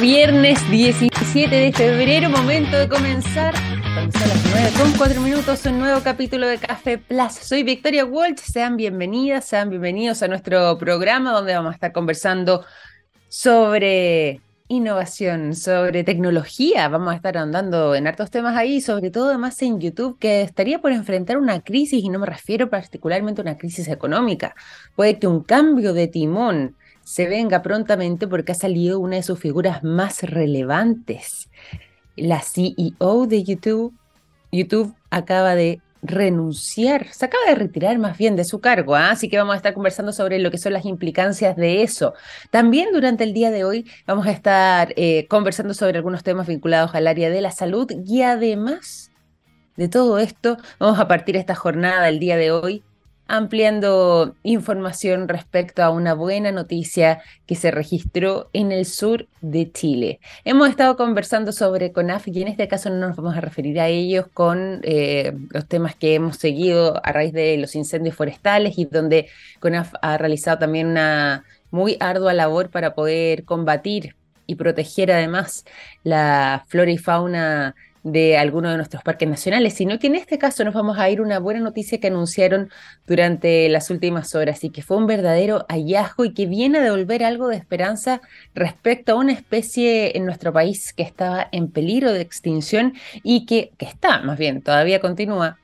Viernes 17 de febrero, momento de comenzar. Las 9 con 4 minutos, un nuevo capítulo de Café Plus. Soy Victoria Walsh, sean bienvenidas, sean bienvenidos a nuestro programa donde vamos a estar conversando sobre innovación, sobre tecnología. Vamos a estar andando en hartos temas ahí, sobre todo además en YouTube, que estaría por enfrentar una crisis, y no me refiero particularmente a una crisis económica. Puede que un cambio de timón se venga prontamente porque ha salido una de sus figuras más relevantes. La CEO de YouTube, YouTube acaba de renunciar, se acaba de retirar más bien de su cargo, ¿ah? así que vamos a estar conversando sobre lo que son las implicancias de eso. También durante el día de hoy vamos a estar eh, conversando sobre algunos temas vinculados al área de la salud y además de todo esto vamos a partir esta jornada el día de hoy ampliando información respecto a una buena noticia que se registró en el sur de Chile. Hemos estado conversando sobre CONAF y en este caso no nos vamos a referir a ellos con eh, los temas que hemos seguido a raíz de los incendios forestales y donde CONAF ha realizado también una muy ardua labor para poder combatir y proteger además la flora y fauna de alguno de nuestros parques nacionales, sino que en este caso nos vamos a ir una buena noticia que anunciaron durante las últimas horas y que fue un verdadero hallazgo y que viene a devolver algo de esperanza respecto a una especie en nuestro país que estaba en peligro de extinción y que, está, más bien, todavía continúa,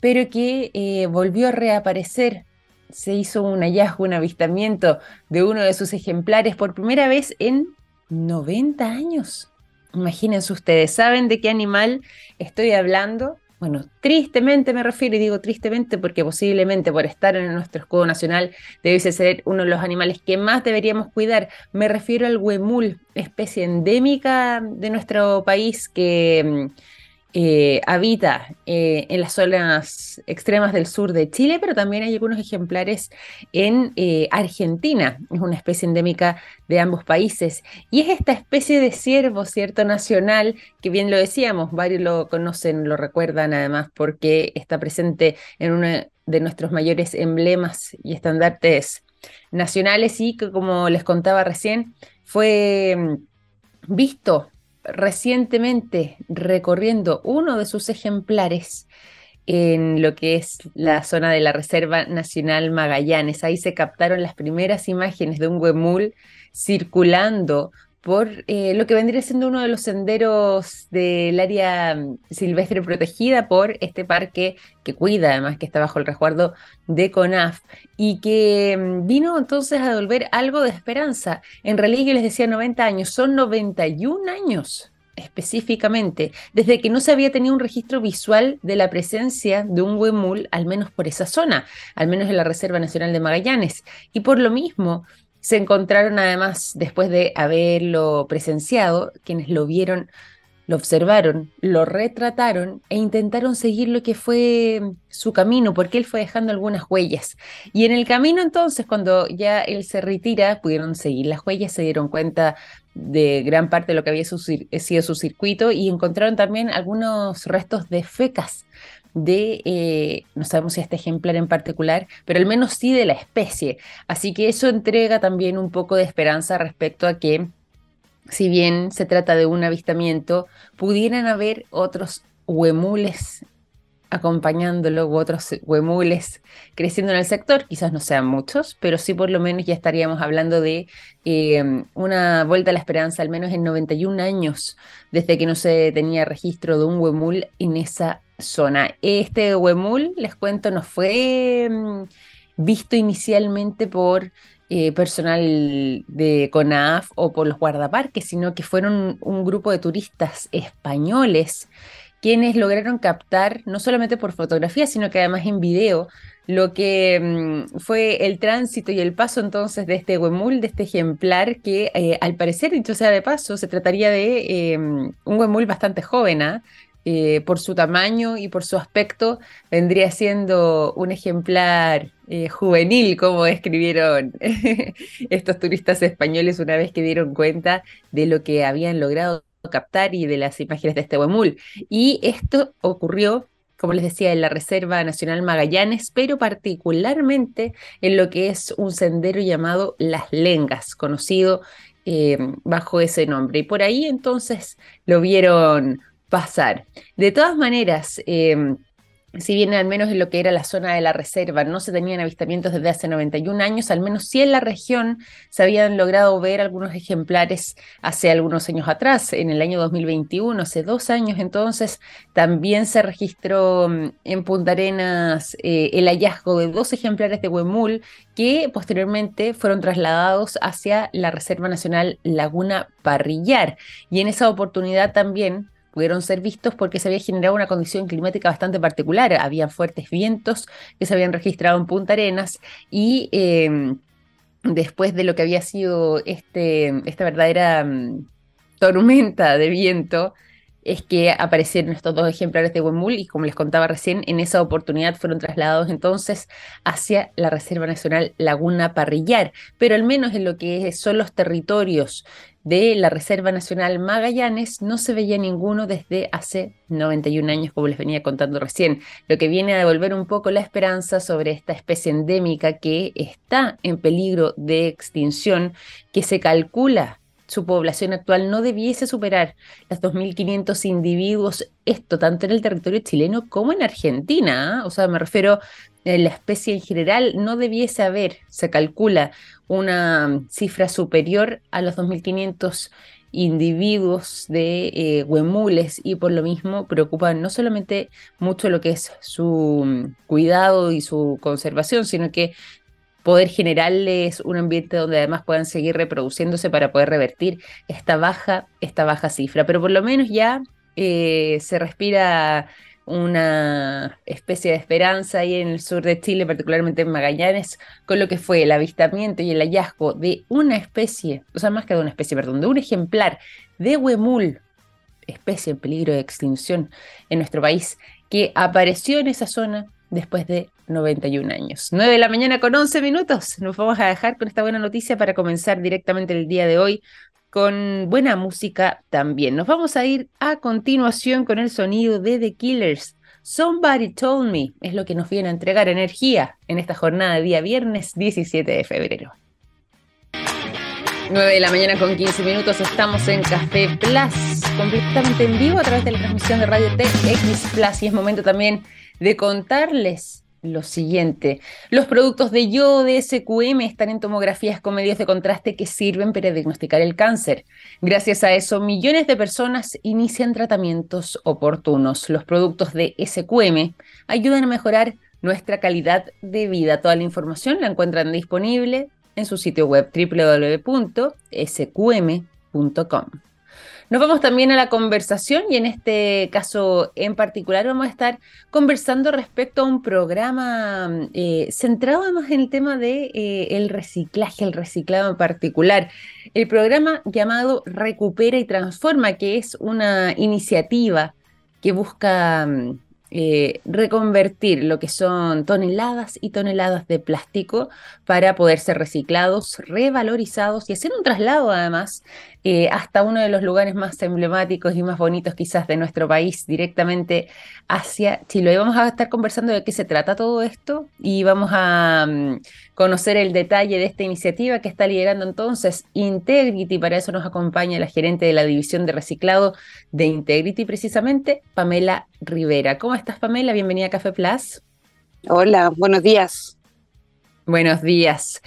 pero que eh, volvió a reaparecer. Se hizo un hallazgo, un avistamiento de uno de sus ejemplares por primera vez en 90 años. Imagínense ustedes, ¿saben de qué animal estoy hablando? Bueno, tristemente me refiero, y digo tristemente porque posiblemente por estar en nuestro escudo nacional debiese ser uno de los animales que más deberíamos cuidar. Me refiero al huemul, especie endémica de nuestro país que mm, eh, habita eh, en las zonas extremas del sur de Chile, pero también hay algunos ejemplares en eh, Argentina. Es una especie endémica de ambos países. Y es esta especie de ciervo, ¿cierto? Nacional, que bien lo decíamos, varios lo conocen, lo recuerdan además, porque está presente en uno de nuestros mayores emblemas y estandartes nacionales y que, como les contaba recién, fue mm, visto recientemente recorriendo uno de sus ejemplares en lo que es la zona de la Reserva Nacional Magallanes. Ahí se captaron las primeras imágenes de un huemul circulando por eh, lo que vendría siendo uno de los senderos del área mm, silvestre protegida por este parque que cuida, además que está bajo el resguardo de CONAF, y que mm, vino entonces a devolver algo de esperanza. En realidad yo les decía 90 años, son 91 años específicamente, desde que no se había tenido un registro visual de la presencia de un huemul, al menos por esa zona, al menos en la Reserva Nacional de Magallanes. Y por lo mismo, se encontraron además, después de haberlo presenciado, quienes lo vieron, lo observaron, lo retrataron e intentaron seguir lo que fue su camino, porque él fue dejando algunas huellas. Y en el camino entonces, cuando ya él se retira, pudieron seguir las huellas, se dieron cuenta de gran parte de lo que había sido su circuito y encontraron también algunos restos de fecas de, eh, no sabemos si este ejemplar en particular, pero al menos sí de la especie. Así que eso entrega también un poco de esperanza respecto a que, si bien se trata de un avistamiento, pudieran haber otros huemules acompañándolo u otros huemules creciendo en el sector, quizás no sean muchos, pero sí por lo menos ya estaríamos hablando de eh, una vuelta a la esperanza, al menos en 91 años, desde que no se tenía registro de un huemul en esa zona. Este huemul, les cuento, no fue mm, visto inicialmente por eh, personal de CONAF o por los guardaparques, sino que fueron un grupo de turistas españoles quienes lograron captar, no solamente por fotografía, sino que además en video, lo que mm, fue el tránsito y el paso entonces de este huemul, de este ejemplar, que eh, al parecer, dicho sea de paso, se trataría de em, un huemul bastante joven, ¿ah? eh, por su tamaño y por su aspecto, vendría siendo un ejemplar eh, juvenil, como escribieron estos turistas españoles una vez que dieron cuenta de lo que habían logrado captar y de las imágenes de este huemul. Y esto ocurrió, como les decía, en la Reserva Nacional Magallanes, pero particularmente en lo que es un sendero llamado Las Lengas, conocido eh, bajo ese nombre. Y por ahí entonces lo vieron pasar. De todas maneras, eh, si bien al menos en lo que era la zona de la reserva no se tenían avistamientos desde hace 91 años, al menos sí en la región se habían logrado ver algunos ejemplares hace algunos años atrás, en el año 2021, hace dos años entonces, también se registró mm, en Punta Arenas eh, el hallazgo de dos ejemplares de huemul que posteriormente fueron trasladados hacia la Reserva Nacional Laguna Parrillar. Y en esa oportunidad también pudieron ser vistos porque se había generado una condición climática bastante particular. Había fuertes vientos que se habían registrado en Punta Arenas y em, después de lo que había sido este, esta verdadera mm, tormenta de viento, es que aparecieron estos dos ejemplares de Huemul y como les contaba recién, en esa oportunidad fueron trasladados entonces hacia la Reserva Nacional Laguna Parrillar, pero al menos en lo que son los territorios de la Reserva Nacional Magallanes no se veía ninguno desde hace 91 años, como les venía contando recién, lo que viene a devolver un poco la esperanza sobre esta especie endémica que está en peligro de extinción, que se calcula su población actual no debiese superar los 2.500 individuos, esto tanto en el territorio chileno como en Argentina. ¿ah? O sea, me refiero, a la especie en general no debiese haber, se calcula, una cifra superior a los 2.500 individuos de eh, huemules y por lo mismo preocupan no solamente mucho lo que es su mm, cuidado y su conservación, sino que poder generarles un ambiente donde además puedan seguir reproduciéndose para poder revertir esta baja, esta baja cifra. Pero por lo menos ya eh, se respira una especie de esperanza ahí en el sur de Chile, particularmente en Magallanes, con lo que fue el avistamiento y el hallazgo de una especie, o sea, más que de una especie, perdón, de un ejemplar de huemul, especie en peligro de extinción en nuestro país, que apareció en esa zona después de 91 años. 9 de la mañana con 11 minutos. Nos vamos a dejar con esta buena noticia para comenzar directamente el día de hoy con buena música también. Nos vamos a ir a continuación con el sonido de The Killers. Somebody Told Me es lo que nos viene a entregar energía en esta jornada de día viernes 17 de febrero. 9 de la mañana con 15 minutos estamos en Café Plus, completamente en vivo a través de la transmisión de Radio TX Plus y es momento también de contarles lo siguiente. Los productos de yodo de SQM están en tomografías con medios de contraste que sirven para diagnosticar el cáncer. Gracias a eso, millones de personas inician tratamientos oportunos. Los productos de SQM ayudan a mejorar nuestra calidad de vida. Toda la información la encuentran disponible en su sitio web www.sqm.com. Nos vamos también a la conversación y en este caso en particular vamos a estar conversando respecto a un programa eh, centrado además en el tema de eh, reciclaje, el reciclado en particular. El programa llamado Recupera y Transforma, que es una iniciativa que busca mm, eh, reconvertir lo que son toneladas y toneladas de plástico para poder ser reciclados, revalorizados y hacer un traslado además eh, hasta uno de los lugares más emblemáticos y más bonitos quizás de nuestro país, directamente hacia Chile. Vamos a estar conversando de qué se trata todo esto y vamos a mm, conocer el detalle de esta iniciativa que está liderando entonces Integrity. Para eso nos acompaña la gerente de la División de Reciclado de Integrity, precisamente, Pamela Rivera. ¿Cómo estás, Pamela? Bienvenida a Café Plus. Hola, buenos días. Buenos días.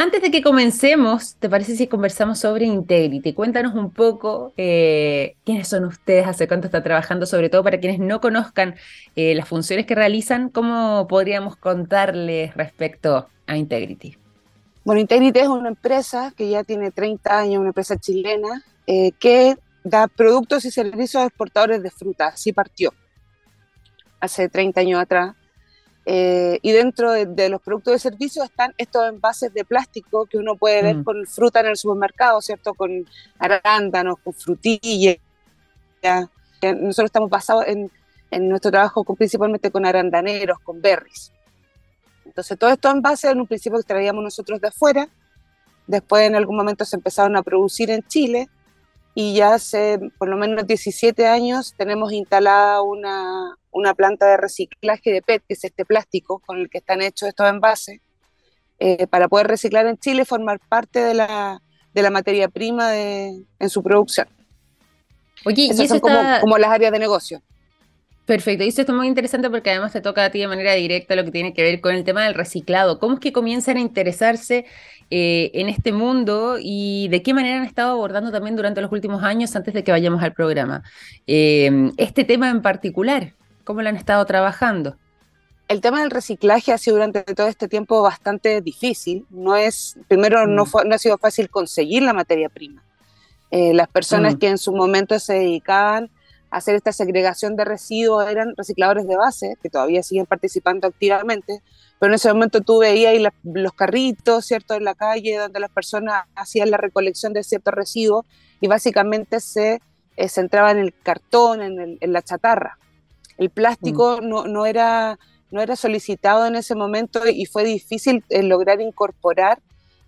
Antes de que comencemos, ¿te parece si conversamos sobre Integrity? Cuéntanos un poco eh, quiénes son ustedes, hace cuánto está trabajando, sobre todo para quienes no conozcan eh, las funciones que realizan, ¿cómo podríamos contarles respecto a Integrity? Bueno, Integrity es una empresa que ya tiene 30 años, una empresa chilena, eh, que da productos y servicios a exportadores de fruta, así partió hace 30 años atrás eh, y dentro de, los productos de servicio están estos envases de plástico que uno puede ver mm. con fruta en el supermercado, ¿cierto? Con arándanos, con frutillas. Nosotros estamos basados en, en nuestro trabajo principalmente con arandaneros, con berries. Entonces, todos estos envases en un principio extraíamos nosotros de afuera, después en algún momento se empezaron a producir en Chile y ya hace por lo menos 17 años tenemos instalada una, una planta de reciclaje de PET, que es este plástico con el que están hechos estos envases, eh, para poder reciclar en Chile y formar parte de la, de la materia prima de, en su producción. Oye, Esas y son eso como, está... como las áreas de negocio. Perfecto, y eso está muy interesante porque además te toca a ti de manera directa lo que tiene que ver con el tema del reciclado. ¿Cómo es que comienzan a interesarse eh, en este mundo y de qué manera han estado abordando también durante los últimos años antes de que vayamos al programa? Eh, este tema en particular, ¿cómo lo han estado trabajando? El tema del reciclaje ha sido durante todo este tiempo bastante difícil. No es, primero, no, Mm. fue, no ha sido fácil conseguir la materia prima. Eh, las personas Mm. que en su momento se dedicaban a hacer esta segregación de residuos eran recicladores de base, que todavía siguen participando activamente, pero en ese momento tú veías ahí la- los carritos, ¿cierto?, en la calle donde las personas hacían la recolección de ciertos residuos y básicamente se eh, centraban en el cartón, en, el- en la chatarra. El plástico no, no era no era solicitado en ese momento y fue difícil eh, lograr incorporar,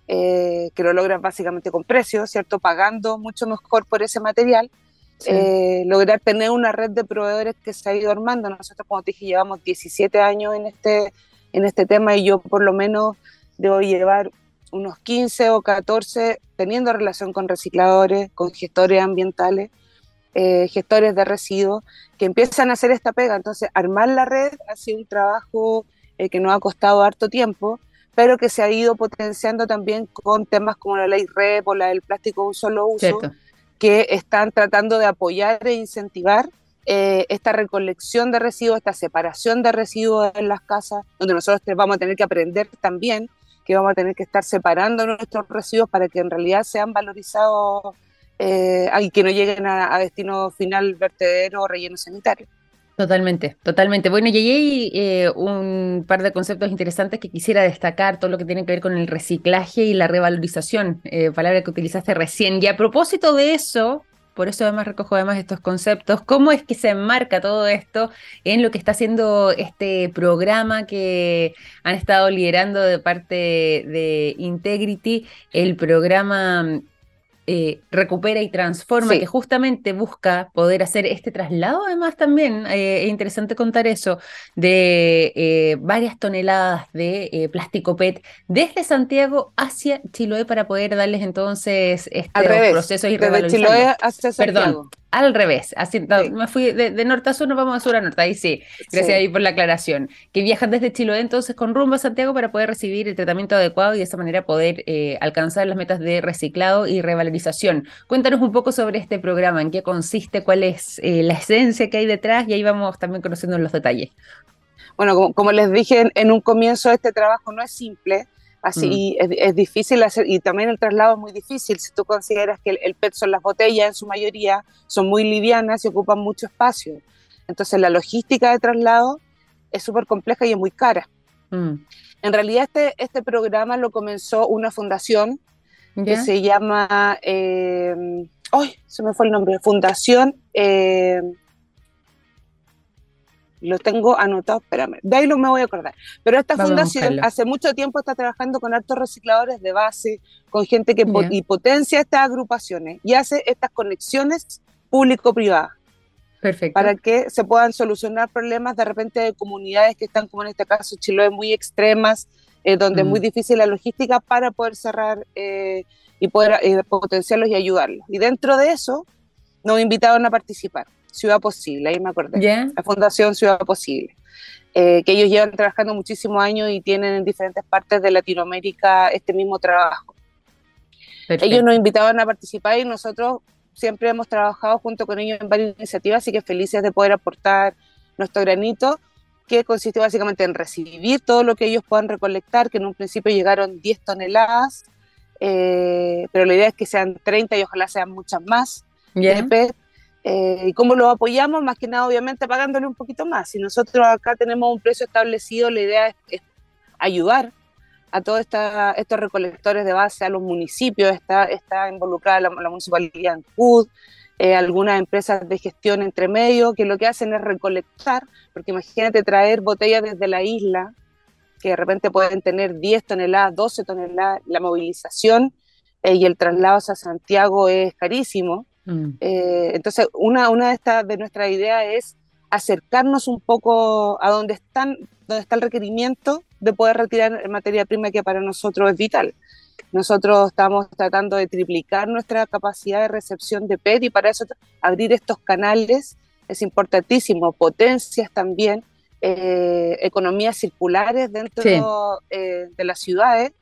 eh, que lo logran básicamente con precios, ¿cierto? Pagando mucho mejor por ese material, Sí. eh, lograr tener una red de proveedores que se ha ido armando. Nosotros, como te dije, llevamos 17 años en este, en este tema y yo por lo menos debo llevar unos 15 o 14 teniendo relación con recicladores, con gestores ambientales, eh, gestores de residuos, que empiezan a hacer esta pega. Entonces, armar la red ha sido un trabajo eh, que nos ha costado harto tiempo, pero que se ha ido potenciando también con temas como la ley REP o la del plástico de un solo uso, Cierto. que están tratando de apoyar e incentivar eh, esta recolección de residuos, esta separación de residuos en las casas, donde nosotros vamos a tener que aprender también que vamos a tener que estar separando nuestros residuos para que en realidad sean valorizados eh, y que no lleguen a, destino final vertedero o relleno sanitario. Totalmente, totalmente. Bueno, hay eh, un par de conceptos interesantes que quisiera destacar, todo lo que tiene que ver con el reciclaje y la revalorización, eh, palabra que utilizaste recién. Y a propósito de eso, por eso además recojo además estos conceptos, ¿cómo es que se enmarca todo esto en lo que está haciendo este programa que han estado liderando de parte de Integrity, el programa eh, recupera y transforma, Sí. que justamente busca poder hacer este traslado, además también, eh, es interesante contar eso, de eh, varias toneladas de eh, plástico PET desde Santiago hacia Chiloé para poder darles entonces revés, procesos y desde. Chiloé hacia Santiago. Perdón, al revés, así, Sí. me fui de, de norte a sur, nos vamos de sur a norte, ahí sí, gracias Sí. ahí por la aclaración, que viajan desde Chiloé entonces con rumbo a Santiago para poder recibir el tratamiento adecuado y de esa manera poder eh, alcanzar las metas de reciclado y revalorización. Cuéntanos un poco sobre este programa, en qué consiste, cuál es eh, la esencia que hay detrás y ahí vamos también conociendo los detalles. Bueno, como, como les dije en, en un comienzo, este trabajo no es simple, así Mm. y es, es difícil hacer, y también el traslado es muy difícil. Si tú consideras que el, el PET son las botellas en su mayoría, son muy livianas y ocupan mucho espacio. Entonces la logística de traslado es súper compleja y es muy cara. Mm, En realidad este, este programa lo comenzó una fundación que se llama, eh, ¡ay! Se me fue el nombre, Fundación, eh, lo tengo anotado, espérame, de ahí lo me voy a acordar. Pero esta Vamos fundación hace mucho tiempo está trabajando con altos recicladores de base, con gente que y potencia estas agrupaciones y hace estas conexiones público-privadas Perfecto. para que se puedan solucionar problemas de repente de comunidades que están, como en este caso, Chiloé, muy extremas, eh, donde es muy Mm. difícil la logística para poder cerrar eh, y poder eh, potenciarlos y ayudarlos. Y dentro de eso, nos invitaron a participar, Ciudad Posible, ahí me acordé, ¿Ya? la Fundación Ciudad Posible, eh, que ellos llevan trabajando muchísimos años y tienen en diferentes partes de Latinoamérica este mismo trabajo. Ellos Perfecto. nos invitaban a participar y nosotros siempre hemos trabajado junto con ellos en varias iniciativas, así que felices de poder aportar nuestro granito, que consiste básicamente en recibir todo lo que ellos puedan recolectar, que en un principio llegaron 10 toneladas, eh, pero la idea es que sean 30 y ojalá sean muchas más ¿Ya? Eh, ¿Y cómo lo apoyamos? Más que nada, obviamente, pagándole un poquito más. Si nosotros acá tenemos un precio establecido, la idea es, ayudar a todos estos recolectores de base, a los municipios, está, está involucrada la, la municipalidad en CUD, eh, algunas empresas de gestión entre medio, que lo que hacen es recolectar, porque imagínate traer botellas desde la isla, que de repente pueden tener 10 toneladas, 12 toneladas, la movilización eh, y el traslado hacia Santiago es carísimo. Mm, Eh, entonces, una, una de, estas de nuestras ideas es acercarnos un poco a donde, están, donde está el requerimiento de poder retirar materia prima que para nosotros es vital, Nosotros estamos tratando de triplicar nuestra capacidad de recepción de PET y para eso abrir estos canales es importantísimo, potencias también, eh, economías circulares dentro eh, de las ciudades,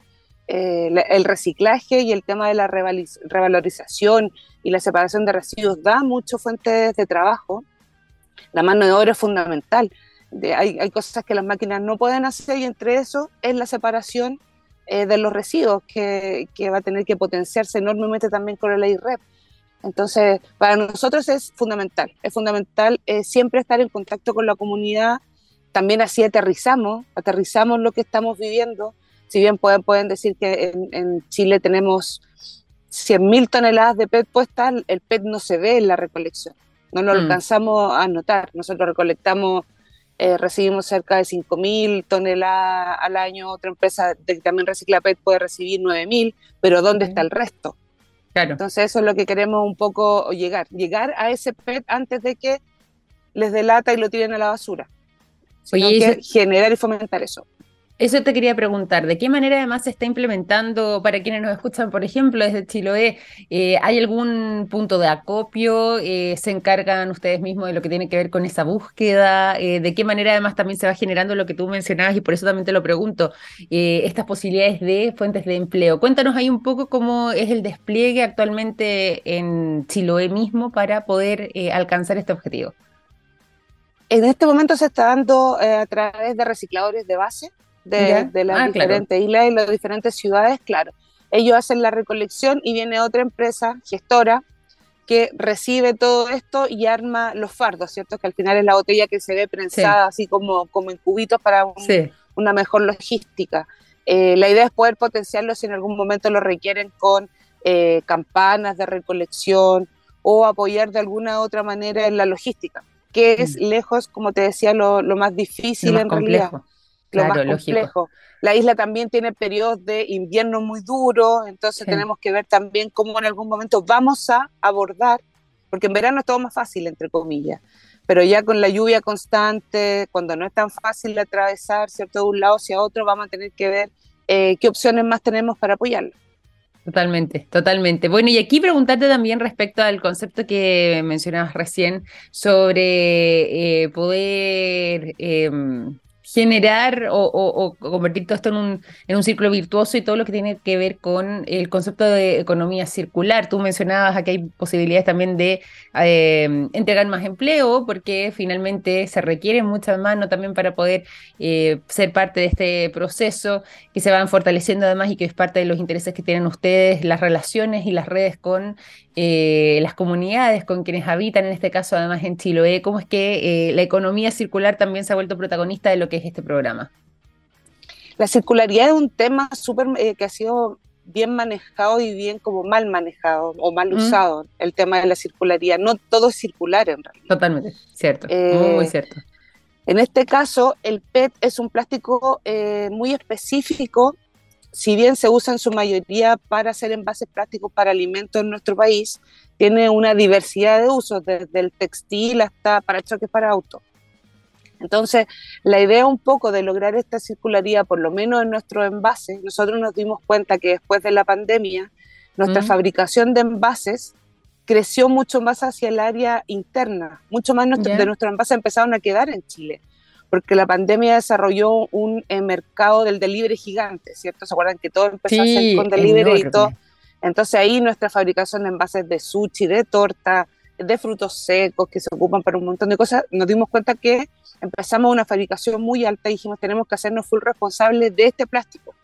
eh, el reciclaje y el tema de la revalorización y la separación de residuos da muchas fuentes de trabajo. La mano de obra es fundamental. hay, hay, cosas que las máquinas no pueden hacer y entre eso es la separación eh, de los residuos que, que, va a tener que potenciarse enormemente también con la ley REP. Entonces, para nosotros es fundamental, es fundamental eh, siempre estar en contacto con la comunidad, también así aterrizamos, aterrizamos lo que estamos viviendo, si bien pueden, pueden decir que en Chile tenemos 100.000 toneladas de PET puestas, el PET no se ve en la recolección, no lo mm. alcanzamos a notar, nosotros recolectamos eh, recibimos cerca de 5.000 toneladas al año, otra empresa que también recicla PET puede recibir 9.000, pero ¿dónde está el resto? Claro. Entonces eso es lo que queremos un poco llegar, llegar a ese PET antes de que les delata y lo tiren a la basura. Oye, generar y fomentar eso. Eso te quería preguntar, ¿de qué manera además se está implementando para quienes nos escuchan, por ejemplo, desde Chiloé? Eh, ¿Hay algún punto de acopio? Eh, ¿Se encargan ustedes mismos de lo que tiene que ver con esa búsqueda? Eh, ¿De qué manera además también se va generando lo que tú mencionabas y por eso también te lo pregunto, estas posibilidades de fuentes de empleo? Cuéntanos ahí un poco cómo es el despliegue actualmente en Chiloé mismo para poder alcanzar este objetivo. En este momento se está dando a través de recicladores de base de, las ah, diferentes islas y las diferentes ciudades, claro. Ellos hacen la recolección y viene otra empresa gestora que recibe todo esto y arma los fardos, ¿cierto? Que al final es la botella que se ve prensada así como, como en cubitos para una mejor logística. Eh, la idea es poder potenciarlo si en algún momento lo requieren con eh, campanas de recolección o apoyar de alguna otra manera en la logística, que es mm. lejos, como te decía, lo, más difícil en realidad lo más complejo. La isla también tiene periodos de invierno muy duros, entonces tenemos que ver también cómo en algún momento vamos a abordar, porque en verano es todo más fácil, entre comillas, pero ya con la lluvia constante, cuando no es tan fácil atravesar, ¿cierto?, de un lado hacia otro, vamos a tener que ver eh, qué opciones más tenemos para apoyarlo. Totalmente, totalmente. Bueno, y aquí preguntarte también respecto al concepto que mencionabas recién sobre eh, poder em, generar o, convertir todo esto en un, en un círculo virtuoso y todo lo que tiene que ver con el concepto de economía circular. Tú mencionabas que hay posibilidades también de eh, entregar más empleo porque finalmente se requiere mucha mano también para poder eh, ser parte de este proceso que se van fortaleciendo además y que es parte de los intereses que tienen ustedes, las relaciones y las redes con eh, las comunidades, con quienes habitan, en este caso además en Chiloé. ¿Cómo es que la economía circular también se ha vuelto protagonista de lo que este programa? La circularidad es un tema súper eh, que ha sido bien manejado y bien como mal manejado o mal mm. usado, el tema de la circularidad. No todo es circular en realidad. Totalmente, cierto, muy, eh, cierto. En este caso, el PET es un plástico eh, muy específico, si bien se usa en su mayoría para hacer envases plásticos para alimentos en nuestro país, tiene una diversidad de usos, desde el textil hasta para choques para autos. Entonces, la idea un poco de lograr esta circularidad, por lo menos en nuestros envases, nosotros nos dimos cuenta que después de la pandemia, nuestra fabricación de envases creció mucho más hacia el área interna, mucho más de nuestros envases empezaron a quedar en Chile, porque la pandemia desarrolló un eh, mercado del delivery gigante, ¿cierto? ¿Se acuerdan que todo empezó a ser con delivery y todo? Entonces ahí nuestra fabricación de envases de sushi, de torta, de frutos secos que se ocupan para un montón de cosas, nos dimos cuenta que empezamos una fabricación muy alta y dijimos tenemos que hacernos full responsables de este plástico,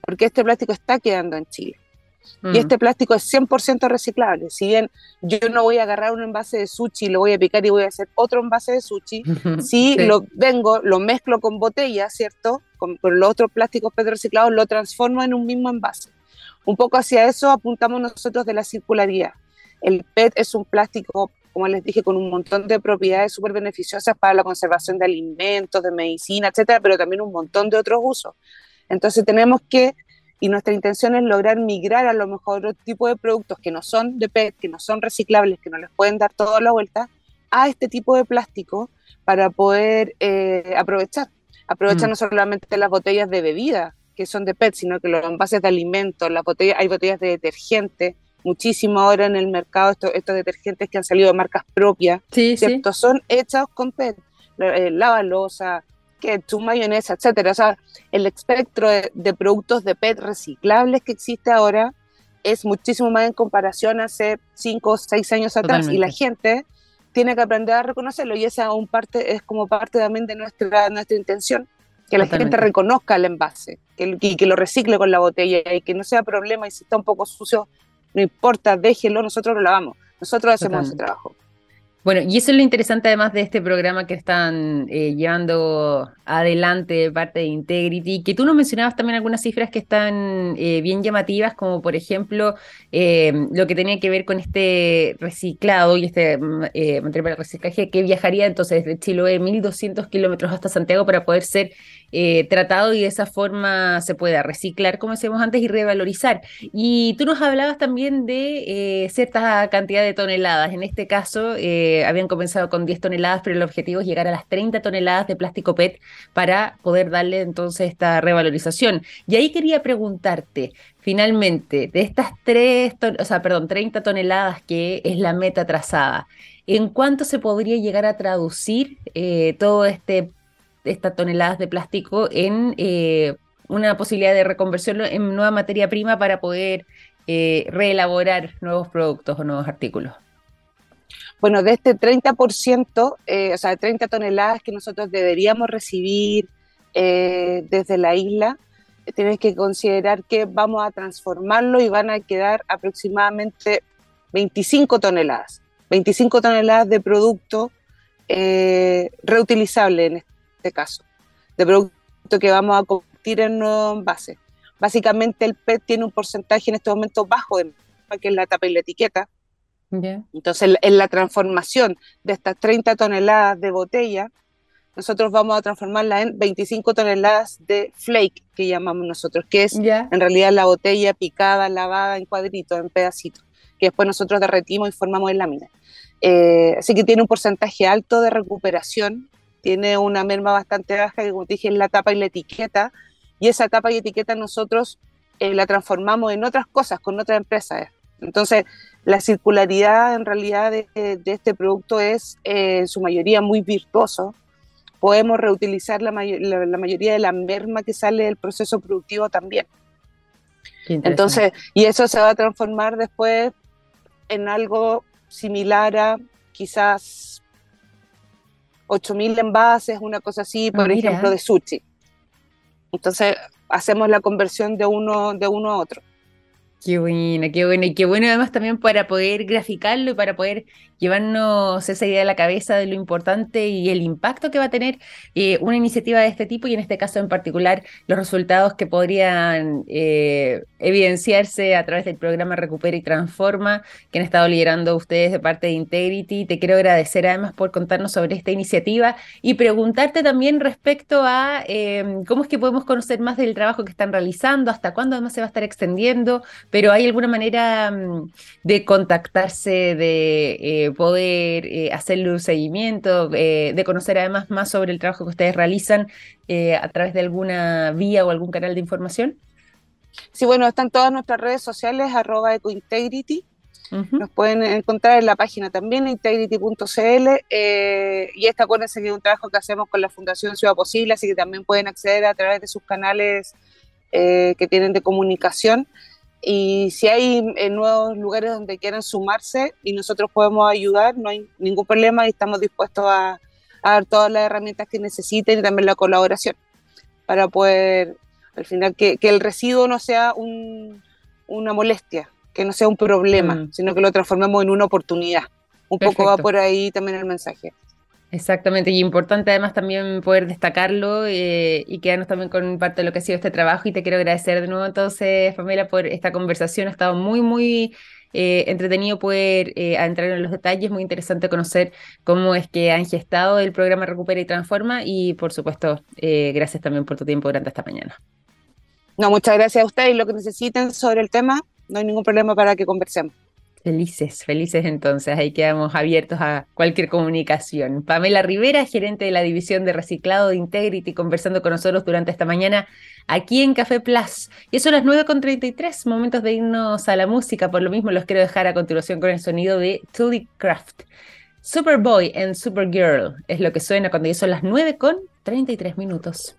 porque este plástico está quedando en Chile. Y mm. este plástico es 100% reciclable. Si bien yo no voy a agarrar un envase de sushi, lo voy a picar y voy a hacer otro envase de sushi, si lo vengo, lo mezclo con botella, ¿cierto? Con, con los otros plásticos reciclados, lo transformo en un mismo envase. Un poco hacia eso apuntamos nosotros de la circularidad. El PET es un plástico, como les dije, con un montón de propiedades súper beneficiosas para la conservación de alimentos, de medicina, etcétera, pero también un montón de otros usos. Entonces tenemos que, y nuestra intención es lograr migrar a lo mejor otro tipo de productos que no son de PET, que no son reciclables, que no les pueden dar toda la vuelta, a este tipo de plástico para poder eh, aprovechar. Aprovechar mm. no solamente las botellas de bebida, que son de PET, sino que los envases de alimentos, las botellas, hay botellas de detergente, muchísimo ahora en el mercado estos, estos detergentes que han salido de marcas propias, ¿cierto? Son hechos con PET, eh, lavalosa, ketchup, mayonesa, etcétera. O sea, el espectro de, productos de PET reciclables que existe ahora es muchísimo más en comparación a hace 5 o 6 años atrás. Y la gente tiene que aprender a reconocerlo y esa un parte, es como parte también de nuestra, nuestra intención, que la gente reconozca el envase que, y que lo recicle con la botella y que no sea problema y si está un poco sucio, no importa, déjelo, nosotros lo lavamos, nosotros hacemos ese trabajo. Bueno, y eso es lo interesante además de este programa que están eh, llevando adelante de parte de Integrity, que tú nos mencionabas también algunas cifras que están eh, bien llamativas, como por ejemplo eh, lo que tenía que ver con este reciclado y este mm, material para reciclaje que viajaría entonces desde Chiloé 1.200 kilómetros hasta Santiago para poder ser tratado y de esa forma se pueda reciclar, como decíamos antes, y revalorizar. Y tú nos hablabas también de cierta cantidad de toneladas. En este caso, habían comenzado con 10 toneladas, pero el objetivo es llegar a las 30 toneladas de plástico PET para poder darle entonces esta revalorización. Y ahí quería preguntarte, finalmente, de estas tres, o sea, perdón, 30 toneladas que es la meta trazada, ¿en cuánto se podría llegar a traducir eh, todo este estas toneladas de plástico en eh, una posibilidad de reconversión en nueva materia prima para poder eh, reelaborar nuevos productos o nuevos artículos? Bueno, de este 30%, eh, o sea, 30 toneladas que nosotros deberíamos recibir eh, desde la isla, tienes que considerar que vamos a transformarlo y van a quedar aproximadamente 25 toneladas. 25 toneladas de producto eh, reutilizable en este caso, de producto que vamos a convertir en nuevo envase. Básicamente el PET tiene un porcentaje en este momento bajo de que es la tapa y la etiqueta, entonces, en la transformación de estas 30 toneladas de botella, nosotros vamos a transformarla en 25 toneladas de flake, que llamamos nosotros, que es en realidad la botella picada, lavada en cuadritos, en pedacitos, que después nosotros derretimos y formamos en lámina. Eh, así que tiene un porcentaje alto de recuperación, tiene una merma bastante baja, que como te dije, es la tapa y la etiqueta, y esa tapa y etiqueta nosotros eh, la transformamos en otras cosas, con otras empresas. Entonces, la circularidad en realidad de, este producto es eh, en su mayoría muy virtuoso. Podemos reutilizar la, mayoría de la merma que sale del proceso productivo también. Entonces, y eso se va a transformar después en algo similar a quizás 8.000 envases, una cosa así, por ah, ejemplo, de sushi. Entonces, hacemos la conversión de uno, de uno a otro. Qué bueno, qué bueno. Y qué bueno además también para poder graficarlo y para poder llevarnos esa idea a la cabeza de lo importante y el impacto que va a tener eh, una iniciativa de este tipo y en este caso en particular los resultados que podrían eh, evidenciarse a través del programa Recupera y Transforma que han estado liderando ustedes de parte de Integrity. Te quiero agradecer además por contarnos sobre esta iniciativa y preguntarte también respecto a em, cómo es que podemos conocer más del trabajo que están realizando, hasta cuándo además se va a estar extendiendo, pero hay alguna manera mm, de contactarse, de eh, poder eh, hacerle un seguimiento, eh, de conocer además más sobre el trabajo que ustedes realizan eh, a través de alguna vía o algún canal de información? Sí, bueno, están todas nuestras redes sociales, arroba ecointegrity. Nos pueden encontrar en la página también, integrity.cl. y esta, acuérdense que es un trabajo que hacemos con la Fundación Ciudad Posible, así que también pueden acceder a través de sus canales que tienen de comunicación. Y si hay eh, nuevos lugares donde quieran sumarse y nosotros podemos ayudar, no hay ningún problema y estamos dispuestos a, dar todas las herramientas que necesiten y también la colaboración para poder, al final, que, el residuo no sea una molestia, que no sea un problema, mm. sino que lo transformemos en una oportunidad. Un poco va por ahí también el mensaje. Exactamente, y importante además también poder destacarlo eh, y quedarnos también con parte de lo que ha sido este trabajo y te quiero agradecer de nuevo entonces, Pamela, por esta conversación, ha estado muy, muy eh, entretenido poder eh, entrar en los detalles, muy interesante conocer cómo es que han gestado el programa Recupera y Transforma y por supuesto, gracias también por tu tiempo durante esta mañana. No, muchas gracias a ustedes lo que necesiten sobre el tema, no hay ningún problema para que conversemos. Felices, felices entonces. Ahí quedamos abiertos a cualquier comunicación. Pamela Rivera, gerente de la división de reciclado de Integrity, conversando con nosotros durante esta mañana aquí en Café Plus. Y eso a las 9.33, momentos de irnos a la música. Por lo mismo los quiero dejar a continuación con el sonido de Tully Craft. Superboy and Supergirl es lo que suena cuando ya son las 9.33 minutos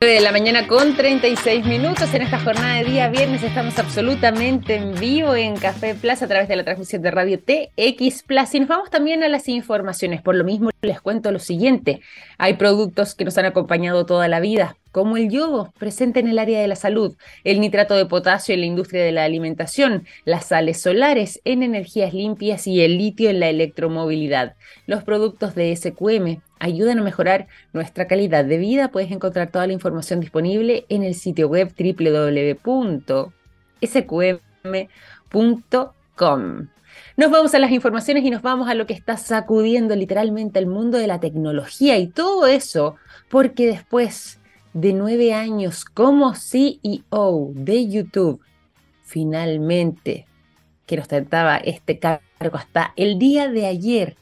de la mañana con 36 minutos. En esta jornada de día viernes estamos absolutamente en vivo en Café Plaza a través de la transmisión de radio TX Plus. Y nos vamos también a las informaciones. Por lo mismo les cuento lo siguiente. Hay productos que nos han acompañado toda la vida como el yodo, presente en el área de la salud, el nitrato de potasio en la industria de la alimentación, las sales solares en energías limpias y el litio en la electromovilidad. Los productos de SQM ayudan a mejorar nuestra calidad de vida. Puedes encontrar toda la información disponible en el sitio web www.sqm.com. Nos vamos a las informaciones y nos vamos a lo que está sacudiendo literalmente el mundo de la tecnología y todo eso porque después de nueve años como CEO de YouTube, finalmente, que nos ostentaba este cargo hasta el día de ayer,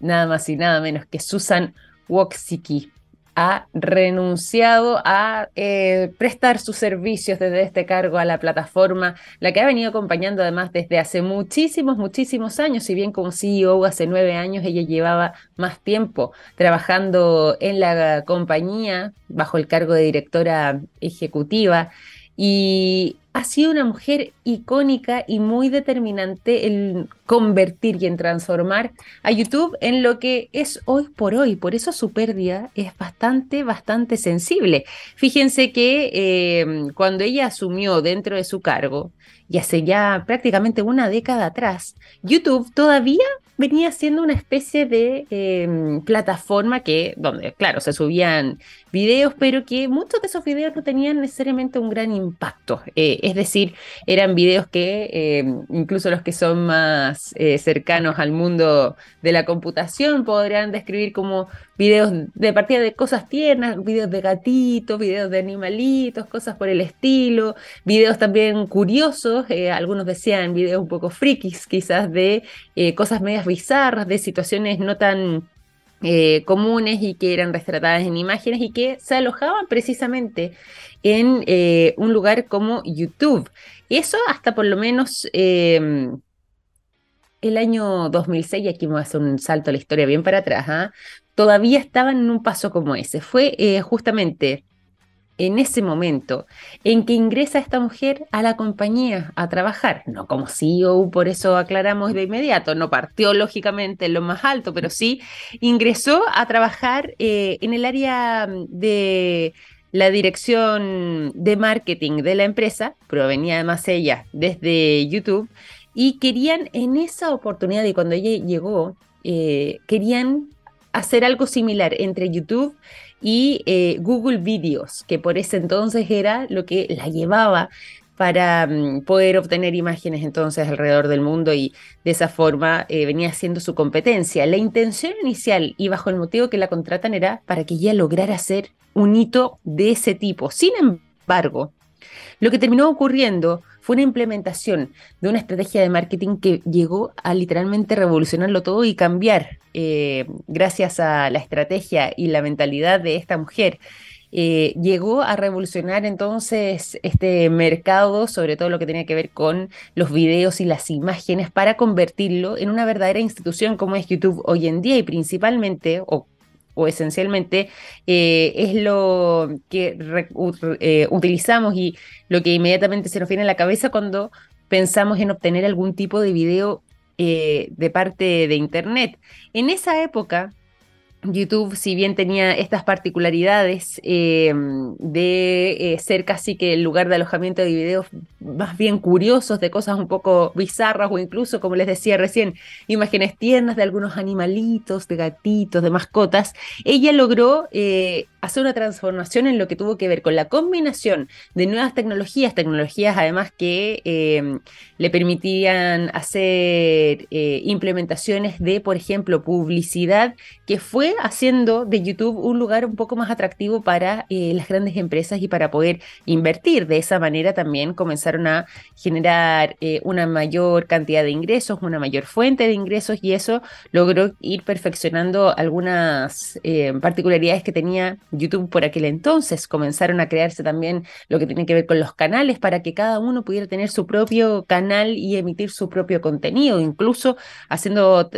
nada más y nada menos que Susan Wojcicki ha renunciado a eh, prestar sus servicios desde este cargo a la plataforma, la que ha venido acompañando además desde hace muchísimos, muchísimos años, si bien como CEO hace nueve años ella llevaba más tiempo trabajando en la compañía bajo el cargo de directora ejecutiva y ha sido una mujer icónica y muy determinante en convertir y en transformar a YouTube en lo que es hoy por hoy. Por eso su pérdida es bastante, bastante sensible. Fíjense que eh, cuando ella asumió dentro de su cargo, y hace ya prácticamente una década atrás, YouTube todavía venía siendo una especie de em, plataforma que, donde, claro, se subían videos, pero que muchos de esos videos no tenían necesariamente un gran impacto. Eh, es decir, eran videos que em, incluso los que son más eh, cercanos al mundo de la computación podrían describir como videos de partida de cosas tiernas, videos de gatitos, videos de animalitos, cosas por el estilo, videos también curiosos, eh, algunos decían videos un poco frikis quizás de cosas medias bizarras, de situaciones no tan eh, comunes y que eran retratadas en imágenes y que se alojaban precisamente en eh, un lugar como YouTube. Eso hasta por lo menos em, el año 2006, aquí vamos a hacer un salto a la historia bien para atrás, ¿ah? Todavía estaban en un paso como ese. Fue eh, justamente en ese momento en que ingresa esta mujer a la compañía a trabajar, no como CEO, por eso aclaramos de inmediato, no partió lógicamente en lo más alto, pero sí ingresó a trabajar eh, en el área de la dirección de marketing de la empresa, provenía además ella desde YouTube, y querían en esa oportunidad, y cuando ella llegó, eh, querían hacer algo similar entre YouTube y eh, Google Videos, que por ese entonces era lo que la llevaba para mm, poder obtener imágenes entonces alrededor del mundo y de esa forma eh, venía siendo su competencia. La intención inicial y bajo el motivo que la contratan era para que ella lograra hacer un hito de ese tipo. Sin embargo, lo que terminó ocurriendo fue una implementación de una estrategia de marketing que llegó a literalmente revolucionarlo todo y cambiar, eh, gracias a la estrategia y la mentalidad de esta mujer. Eh, llegó a revolucionar entonces este mercado, sobre todo lo que tenía que ver con los videos y las imágenes, para convertirlo en una verdadera institución como es YouTube hoy en día y principalmente, o esencialmente eh, es lo que eh, utilizamos y lo que inmediatamente se nos viene a la cabeza cuando pensamos en obtener algún tipo de video eh, de parte de Internet. En esa época, YouTube, si bien tenía estas particularidades eh, de eh, ser casi que el lugar de alojamiento de videos más bien curiosos, de cosas un poco bizarras o incluso, como les decía recién, imágenes tiernas de algunos animalitos, de gatitos, de mascotas, ella logró eh, hacer una transformación en lo que tuvo que ver con la combinación de nuevas tecnologías, tecnologías además que le permitían hacer implementaciones de, por ejemplo, publicidad que fuera haciendo de YouTube un lugar un poco más atractivo para eh, las grandes empresas y para poder invertir. De esa manera también comenzaron a generar eh, una mayor cantidad de ingresos, una mayor fuente de ingresos y eso logró ir perfeccionando algunas eh, particularidades que tenía YouTube por aquel entonces. Comenzaron a crearse también lo que tiene que ver con los canales para que cada uno pudiera tener su propio canal y emitir su propio contenido, incluso haciendo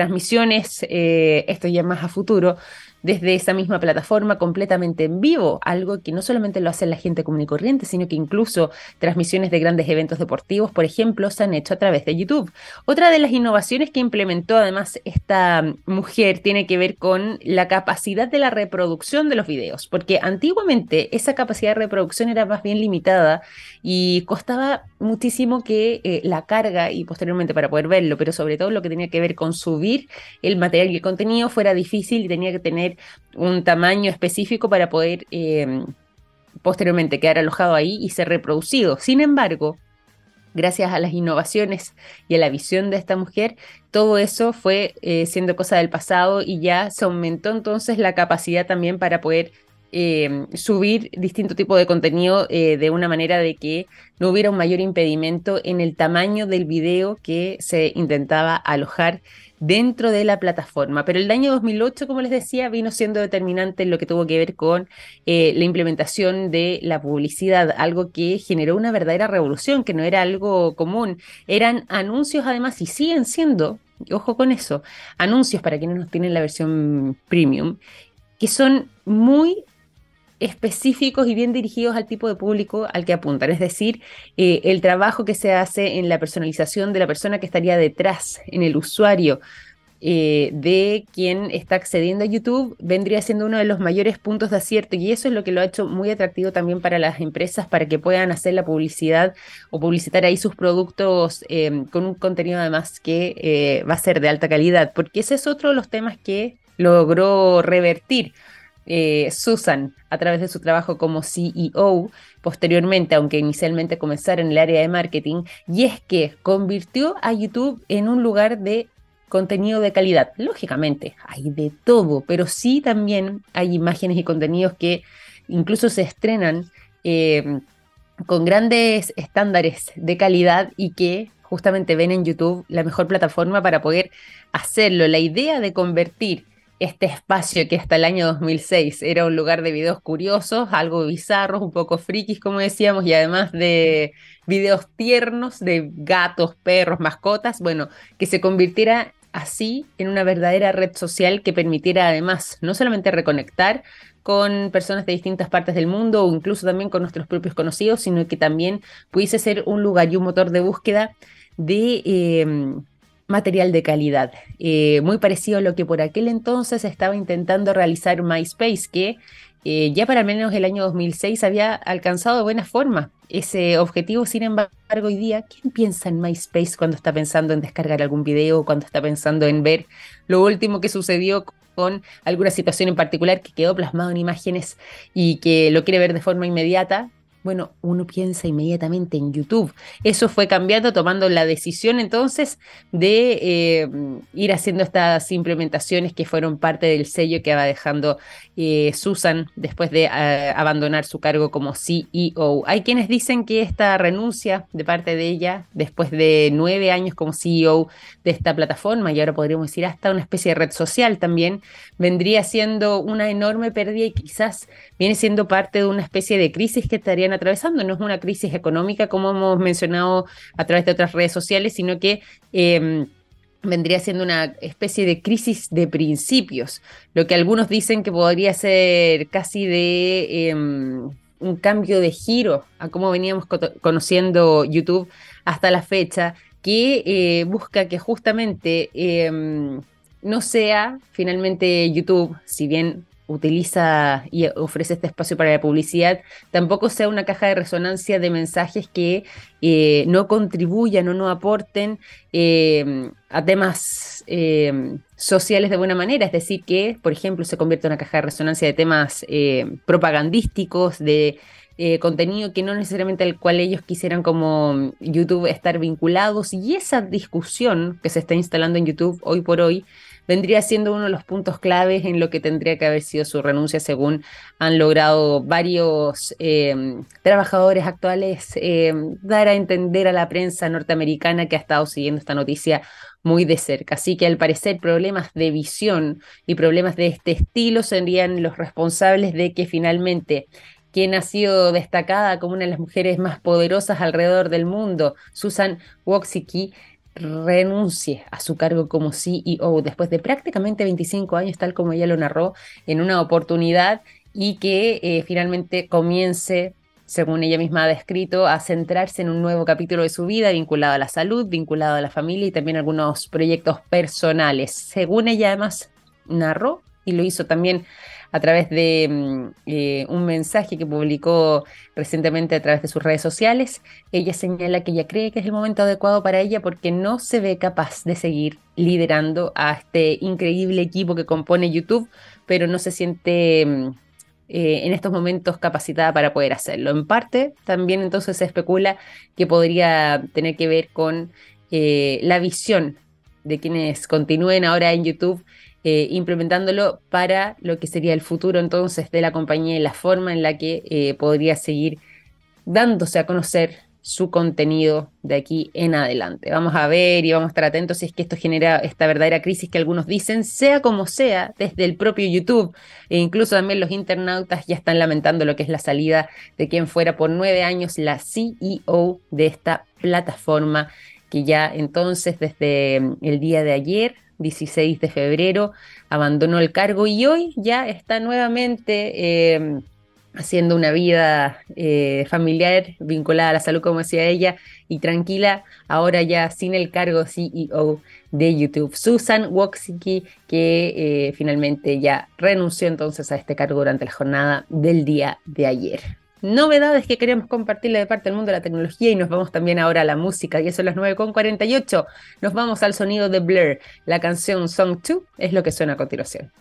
transmisiones, eh, esto ya más a futuro, desde esa misma plataforma completamente en vivo, algo que no solamente lo hace la gente común y corriente, sino que incluso transmisiones de grandes eventos deportivos, por ejemplo, se han hecho a través de YouTube. Otra de las innovaciones que implementó además esta mujer tiene que ver con la capacidad de la reproducción de los videos, porque antiguamente esa capacidad de reproducción era más bien limitada y costaba muchísimo que eh, la carga y posteriormente para poder verlo, pero sobre todo lo que tenía que ver con subir el material y el contenido fuera difícil y tenía que tener un tamaño específico para poder eh, posteriormente quedar alojado ahí y ser reproducido. Sin embargo, gracias a las innovaciones y a la visión de esta mujer, todo eso fue eh, siendo cosa del pasado y ya se aumentó entonces la capacidad también para poder eh, subir distinto tipo de contenido de una manera de que no hubiera un mayor impedimento en el tamaño del video que se intentaba alojar dentro de la plataforma. Pero el año 2008, como les decía, vino siendo determinante en lo que tuvo que ver con eh, la implementación de la publicidad, algo que generó una verdadera revolución, que no era algo común. Eran anuncios además y siguen siendo, ojo con eso, anuncios para quienes no tienen la versión premium, que son muy específicos y bien dirigidos al tipo de público al que apuntan. Es decir, eh, el trabajo que se hace en la personalización de la persona que estaría detrás, en el usuario eh, de quien está accediendo a YouTube, vendría siendo uno de los mayores puntos de acierto. Y eso es lo que lo ha hecho muy atractivo también para las empresas para que puedan hacer la publicidad o publicitar ahí sus productos eh, con un contenido además que va a ser de alta calidad, porque ese es otro de los temas que logró revertir eh, Susan a través de su trabajo como CEO posteriormente, aunque inicialmente comenzara en el área de marketing, y es que convirtió a YouTube en un lugar de contenido de calidad. Lógicamente, hay de todo, pero sí también hay imágenes y contenidos que incluso se estrenan eh, con grandes estándares de calidad y que justamente ven en YouTube la mejor plataforma para poder hacerlo. La idea de convertir este espacio que hasta el año 2006 era un lugar de videos curiosos, algo bizarros, un poco frikis, como decíamos, y además de videos tiernos de gatos, perros, mascotas, bueno, que se convirtiera así en una verdadera red social que permitiera además no solamente reconectar con personas de distintas partes del mundo o incluso también con nuestros propios conocidos, sino que también pudiese ser un lugar y un motor de búsqueda de eh, material de calidad, eh, muy parecido a lo que por aquel entonces estaba intentando realizar MySpace, que eh, ya para menos el año 2006 había alcanzado de buena forma ese objetivo. Sin embargo, hoy día, ¿quién piensa en MySpace cuando está pensando en descargar algún video, cuando está pensando en ver lo último que sucedió con alguna situación en particular que quedó plasmado en imágenes y que lo quiere ver de forma inmediata? Bueno, uno piensa inmediatamente en YouTube. Eso fue cambiando, tomando la decisión entonces de eh, ir haciendo estas implementaciones que fueron parte del sello que va dejando eh, Susan después de eh, abandonar su cargo como CEO. Hay quienes dicen que esta renuncia de parte de ella, después de nueve años como CEO de esta plataforma, y ahora podríamos decir hasta una especie de red social también, vendría siendo una enorme pérdida y quizás viene siendo parte de una especie de crisis que estarían atravesando. No es una crisis económica, como hemos mencionado a través de otras redes sociales, sino que em, vendría siendo una especie de crisis de principios, lo que algunos dicen que podría ser casi de em, un cambio de giro a cómo veníamos conociendo YouTube hasta la fecha, que eh, busca que justamente em, no sea finalmente YouTube, si bien utiliza y ofrece este espacio para la publicidad, tampoco sea una caja de resonancia de mensajes que eh, no contribuyan o no aporten eh, a temas eh, sociales de buena manera. Es decir, que, por ejemplo, se convierte en una caja de resonancia de temas propagandísticos, de contenido que no necesariamente al cual ellos quisieran como YouTube estar vinculados y esa discusión que se está instalando en YouTube hoy por hoy vendría siendo uno de los puntos claves en lo que tendría que haber sido su renuncia, según han logrado varios eh, trabajadores actuales eh, dar a entender a la prensa norteamericana que ha estado siguiendo esta noticia muy de cerca. Así que al parecer problemas de visión y problemas de este estilo serían los responsables de que finalmente quien ha sido destacada como una de las mujeres más poderosas alrededor del mundo, Susan Wojcicki, renuncie a su cargo como CEO después de prácticamente 25 años, tal como ella lo narró, en una oportunidad y que eh, finalmente comience, según ella misma ha descrito, a centrarse en un nuevo capítulo de su vida vinculado a la salud, vinculado a la familia y también algunos proyectos personales. Según ella además narró y lo hizo también a través de mm, eh, un mensaje que publicó recientemente a través de sus redes sociales. Ella señala que ella cree que es el momento adecuado para ella porque no se ve capaz de seguir liderando a este increíble equipo que compone YouTube, pero no se siente... Mm, eh, en estos momentos capacitada para poder hacerlo. En parte, también entonces se especula que podría tener que ver con eh, la visión de quienes continúen ahora en YouTube eh, implementándolo para lo que sería el futuro entonces de la compañía y la forma en la que eh, podría seguir dándose a conocer su contenido de aquí en adelante. Vamos a ver y vamos a estar atentos si es que esto genera esta verdadera crisis que algunos dicen, sea como sea, desde el propio YouTube e incluso también los internautas ya están lamentando lo que es la salida de quien fuera por nueve años la CEO de esta plataforma que ya entonces desde mm, el día de ayer 16 de febrero, abandonó el cargo y hoy ya está nuevamente em, haciendo una vida eh, familiar vinculada a la salud, como decía ella, y tranquila, ahora ya sin el cargo CEO de YouTube. Susan Wojcicki, que eh, finalmente ya renunció entonces a este cargo durante la jornada del día de ayer novedades que queremos compartirle de parte del mundo de la tecnología y nos vamos también ahora a la música, y eso es las 9.48. Nos vamos al sonido de Blur. La canción Song 2 es lo que suena a continuación.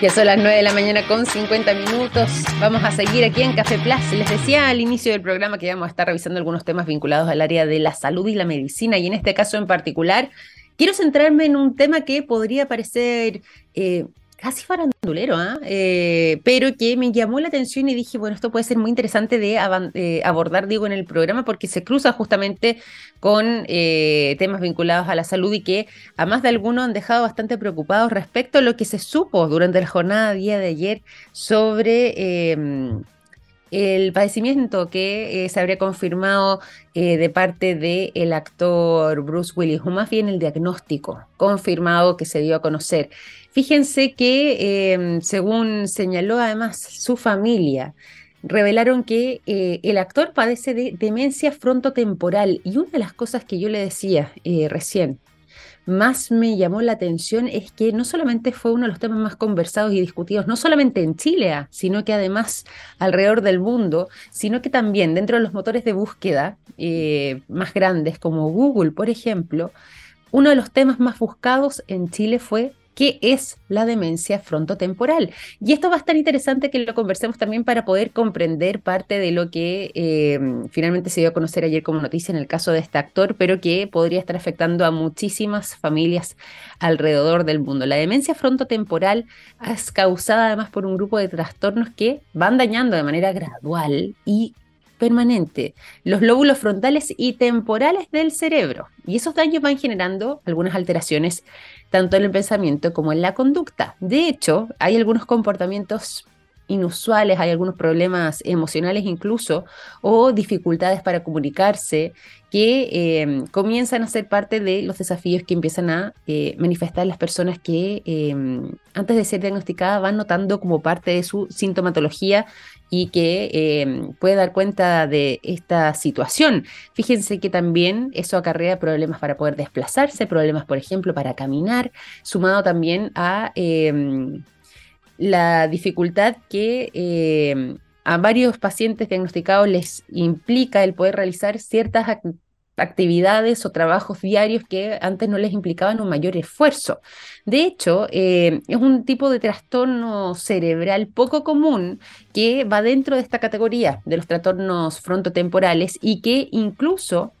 Ya son las 9 de la mañana con 50 minutos. Vamos a seguir aquí en Café Plus. Les decía al inicio del programa que vamos a estar revisando algunos temas vinculados al área de la salud y la medicina, y en este caso en particular Quiero centrarme en un tema que podría parecer eh, casi farandulero, ¿ah? eh, pero que me llamó la atención y dije, bueno, esto puede ser muy interesante de eh, abordar, digo, en el programa porque se cruza justamente con temas vinculados a la salud y que a más de algunos han dejado bastante preocupados respecto a lo que se supo durante la jornada día de ayer sobre em, el padecimiento que eh, se habría confirmado eh, de parte del actor Bruce Willis, o más bien el diagnóstico confirmado que se dio a conocer. Fíjense que, em, según señaló además su familia, revelaron que eh, el actor padece de demencia frontotemporal y una de las cosas que yo le decía recién, más me llamó la atención es que no solamente fue uno de los temas más conversados y discutidos, no solamente en Chile, ah, sino que además alrededor del mundo, sino que también dentro de los motores de búsqueda eh, más grandes como Google, por ejemplo, uno de los temas más buscados en Chile fue qué es la demencia frontotemporal. Y esto va a estar interesante que lo conversemos también para poder comprender parte de lo que eh, finalmente se dio a conocer ayer como noticia en el caso de este actor, pero que podría estar afectando a muchísimas familias alrededor del mundo. La demencia frontotemporal es causada además por un grupo de trastornos que van dañando de manera gradual y permanente los lóbulos frontales y temporales del cerebro. Y esos daños van generando algunas alteraciones tanto en el pensamiento como en la conducta. De hecho, hay algunos comportamientos inusuales, hay algunos problemas emocionales incluso, o dificultades para comunicarse, que em, comienzan a ser parte de los desafíos que empiezan a eh, manifestar las personas que em, antes de ser diagnosticadas van notando como parte de su sintomatología y que em, puede dar cuenta de esta situación. Fíjense que también eso acarrea problemas para poder desplazarse, problemas, por ejemplo, para caminar, sumado también a em, la dificultad que em, a varios pacientes diagnosticados les implica el poder realizar ciertas actividades o trabajos diarios que antes no les implicaban un mayor esfuerzo. De hecho, eh, es un tipo de trastorno cerebral poco común que va dentro de esta categoría de los trastornos frontotemporales y que incluso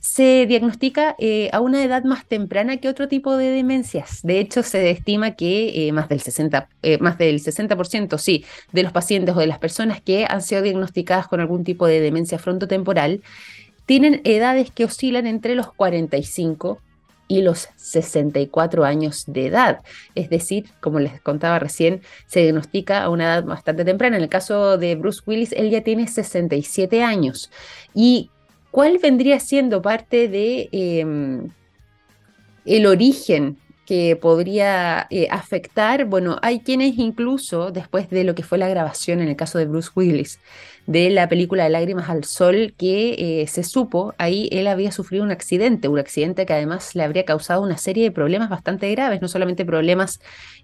se diagnostica eh, a una edad más temprana que otro tipo de demencias. De hecho, se estima que eh, más, del 60, más del 60%, sí, de los pacientes o de las personas que han sido diagnosticadas con algún tipo de demencia frontotemporal tienen edades que oscilan entre los 45 y los 64 años de edad. Es decir, como les contaba recién, se diagnostica a una edad bastante temprana. En el caso de Bruce Willis, él ya tiene 67 años. ¿Y cuál vendría siendo parte de em, el origen que podría eh, afectar, bueno, hay quienes incluso después de lo que fue la grabación en el caso de Bruce Willis de la película de Lágrimas al Sol, que eh, se supo, ahí él había sufrido un accidente, un accidente que además le habría causado una serie de problemas bastante graves, no solamente problemas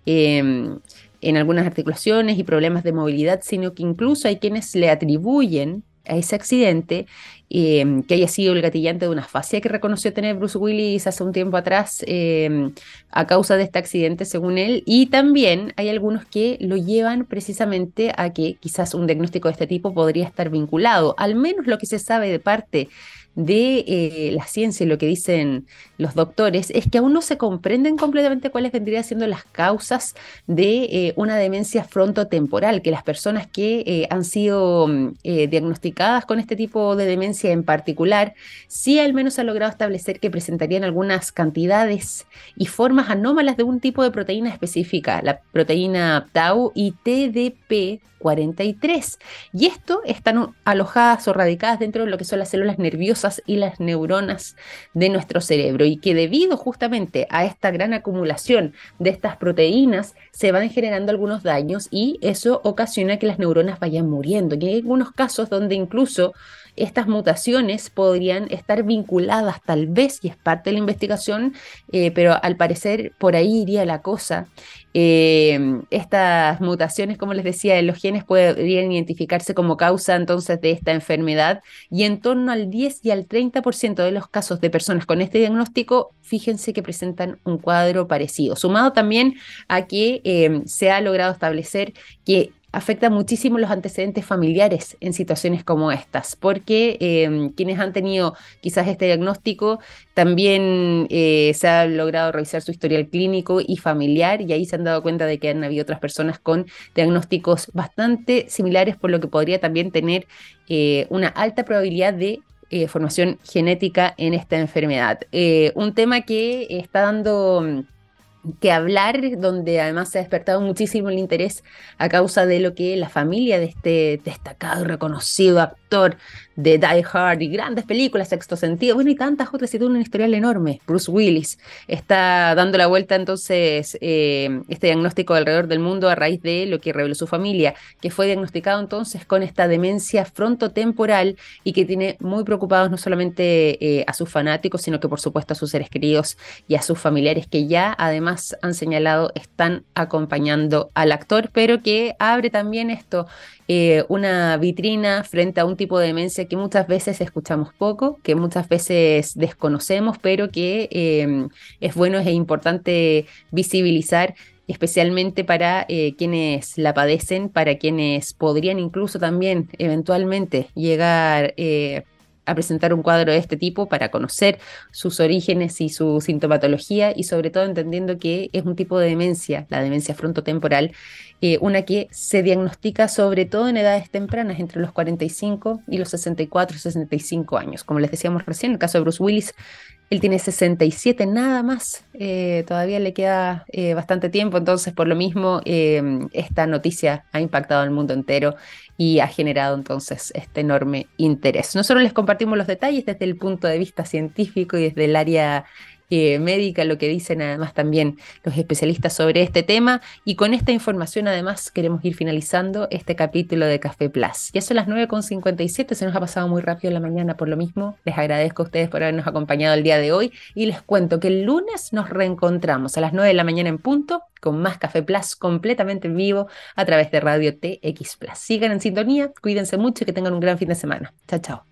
em, en algunas articulaciones y problemas de movilidad, sino que incluso hay quienes le atribuyen a ese accidente, em, que haya sido el gatillante de una fascia que reconoció tener Bruce Willis hace un tiempo atrás em, a causa de este accidente, según él. Y también hay algunos que lo llevan precisamente a que quizás un diagnóstico de este tipo podría estar vinculado, al menos lo que se sabe de parte de eh, la ciencia y lo que dicen los doctores es que aún no se comprenden completamente cuáles vendrían siendo las causas de eh, una demencia frontotemporal, que las personas que eh, han sido mm, diagnosticadas con este tipo de demencia en particular, sí al menos han logrado establecer que presentarían algunas cantidades y formas anómalas de un tipo de proteína específica, la proteína tau y TDP 43. Y esto están alojadas o radicadas dentro de lo que son las células nerviosas y las neuronas de nuestro cerebro. Y que debido justamente a esta gran acumulación de estas proteínas, se van generando algunos daños y eso ocasiona que las neuronas vayan muriendo. Y hay algunos casos donde incluso estas mutaciones podrían estar vinculadas tal vez, y es parte de la investigación, eh, pero al parecer por ahí iría la cosa. Eh, estas mutaciones, como les decía, en los genes podrían identificarse como causa entonces de esta enfermedad y en torno al 10 y al 30% de los casos de personas con este diagnóstico, fíjense que presentan un cuadro parecido, sumado también a que eh, se ha logrado establecer que afecta muchísimo los antecedentes familiares en situaciones como estas, porque em, quienes han tenido quizás este diagnóstico también eh, se ha logrado revisar su historial clínico y familiar y ahí se han dado cuenta de que han habido otras personas con diagnósticos bastante similares, por lo que podría también tener eh, una alta probabilidad de eh, formación genética en esta enfermedad. un tema que está dando que hablar, donde además se ha despertado muchísimo el interés a causa de lo que la familia de este destacado y reconocido de Die Hard y grandes películas, Sexto Sentido, bueno, y tantas otras, y tiene un historial enorme. Bruce Willis está dando la vuelta entonces eh, este diagnóstico alrededor del mundo a raíz de lo que reveló su familia, que fue diagnosticado entonces con esta demencia frontotemporal y que tiene muy preocupados no solamente eh, a sus fanáticos, sino que por supuesto a sus seres queridos y a sus familiares que ya además han señalado están acompañando al actor, pero que abre también esto eh, una vitrina frente a un tipo de demencia que muchas veces escuchamos poco, que muchas veces desconocemos, pero que em, es bueno, es importante visibilizar especialmente para eh, quienes la padecen, para quienes podrían incluso también eventualmente llegar eh, a presentar un cuadro de este tipo para conocer sus orígenes y su sintomatología y sobre todo entendiendo que es un tipo de demencia, la demencia frontotemporal, eh, una que se diagnostica sobre todo en edades tempranas, entre los 45 y los 64, 65 años. Como les decíamos recién, en el caso de Bruce Willis, él tiene 67 nada más, eh, todavía le queda eh, bastante tiempo, entonces por lo mismo esta noticia ha impactado al mundo entero y ha generado entonces este enorme interés. Nosotros les compartimos los detalles desde el punto de vista científico y desde el área eh, médica, lo que dicen además también los especialistas sobre este tema. Y con esta información además queremos ir finalizando este capítulo de Café Plus. Ya son las 9.57, se nos ha pasado muy rápido la mañana por lo mismo. Les agradezco a ustedes por habernos acompañado el día de hoy y les cuento que el lunes nos reencontramos a las 9 de la mañana en punto con más Café Plus completamente en vivo a través de Radio TX Plus. Sigan en sintonía, cuídense mucho y que tengan un gran fin de semana. Chao, chao.